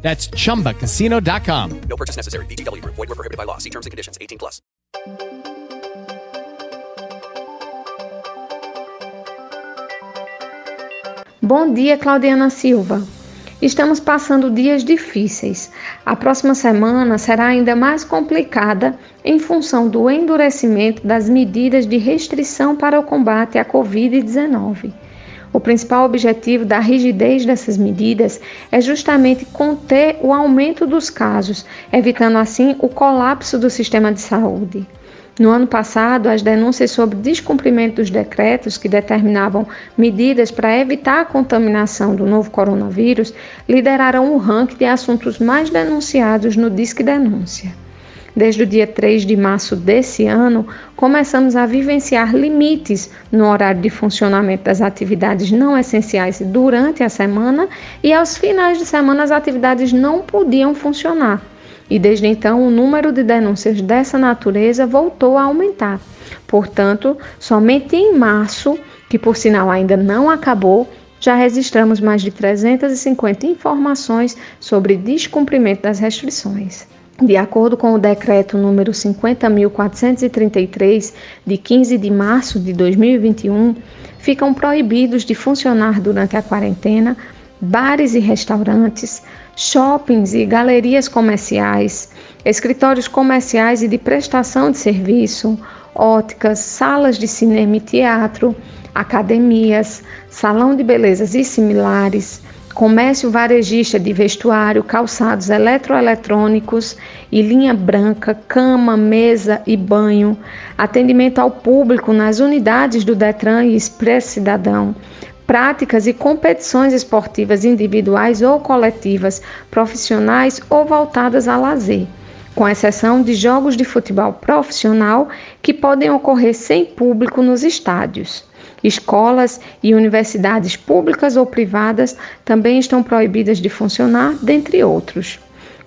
That's chumbacasino.com. No purchase necessary. VGW Group. Void were prohibited by law. See terms and conditions. 18 plus. Bom dia, Claudiana Silva. Estamos passando dias difíceis. A próxima semana será ainda mais complicada em função do endurecimento das medidas de restrição para o combate à Covid-19. O principal objetivo da rigidez dessas medidas é justamente conter o aumento dos casos, evitando assim o colapso do sistema de saúde. No ano passado, as denúncias sobre descumprimento dos decretos que determinavam medidas para evitar a contaminação do novo coronavírus lideraram o ranking de assuntos mais denunciados no Disque Denúncia. Desde o dia 3 de março desse ano, começamos a vivenciar limites no horário de funcionamento das atividades não essenciais durante a semana e aos finais de semana as atividades não podiam funcionar. E desde então o número de denúncias dessa natureza voltou a aumentar. Portanto, somente em março, que por sinal ainda não acabou, já registramos mais de 350 informações sobre descumprimento das restrições. De acordo com o decreto número 50.433, de 15 de março de 2021, ficam proibidos de funcionar durante a quarentena bares e restaurantes, shoppings e galerias comerciais, escritórios comerciais e de prestação de serviço, óticas, salas de cinema e teatro, academias, salão de belezas e similares comércio varejista de vestuário, calçados eletroeletrônicos e linha branca, cama, mesa e banho, atendimento ao público nas unidades do Detran e Expresso Cidadão, práticas e competições esportivas individuais ou coletivas, profissionais ou voltadas a lazer, com exceção de jogos de futebol profissional que podem ocorrer sem público nos estádios. Escolas e universidades públicas ou privadas também estão proibidas de funcionar, dentre outros.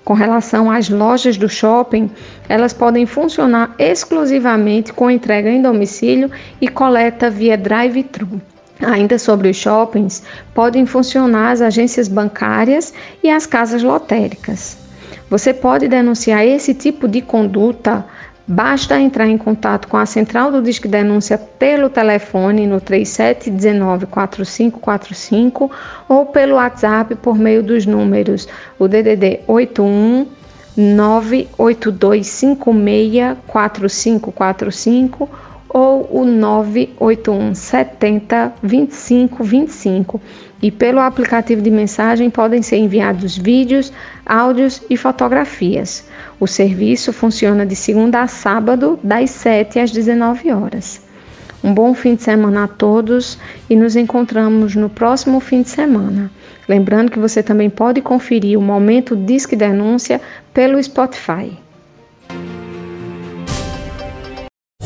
Com relação às lojas do shopping, elas podem funcionar exclusivamente com entrega em domicílio e coleta via drive-thru. Ainda sobre os shoppings, podem funcionar as agências bancárias e as casas lotéricas. Você pode denunciar esse tipo de conduta. Basta entrar em contato com a central do Disque Denúncia pelo telefone no 3719 4545 ou pelo WhatsApp por meio dos números o DDD 81 98256 4545 ou o 981 70 25 25. E pelo aplicativo de mensagem podem ser enviados vídeos, áudios e fotografias. O serviço funciona de segunda a sábado, das 7 às 19 horas. Um bom fim de semana a todos e nos encontramos no próximo fim de semana. Lembrando que você também pode conferir o Momento Disque Denúncia pelo Spotify.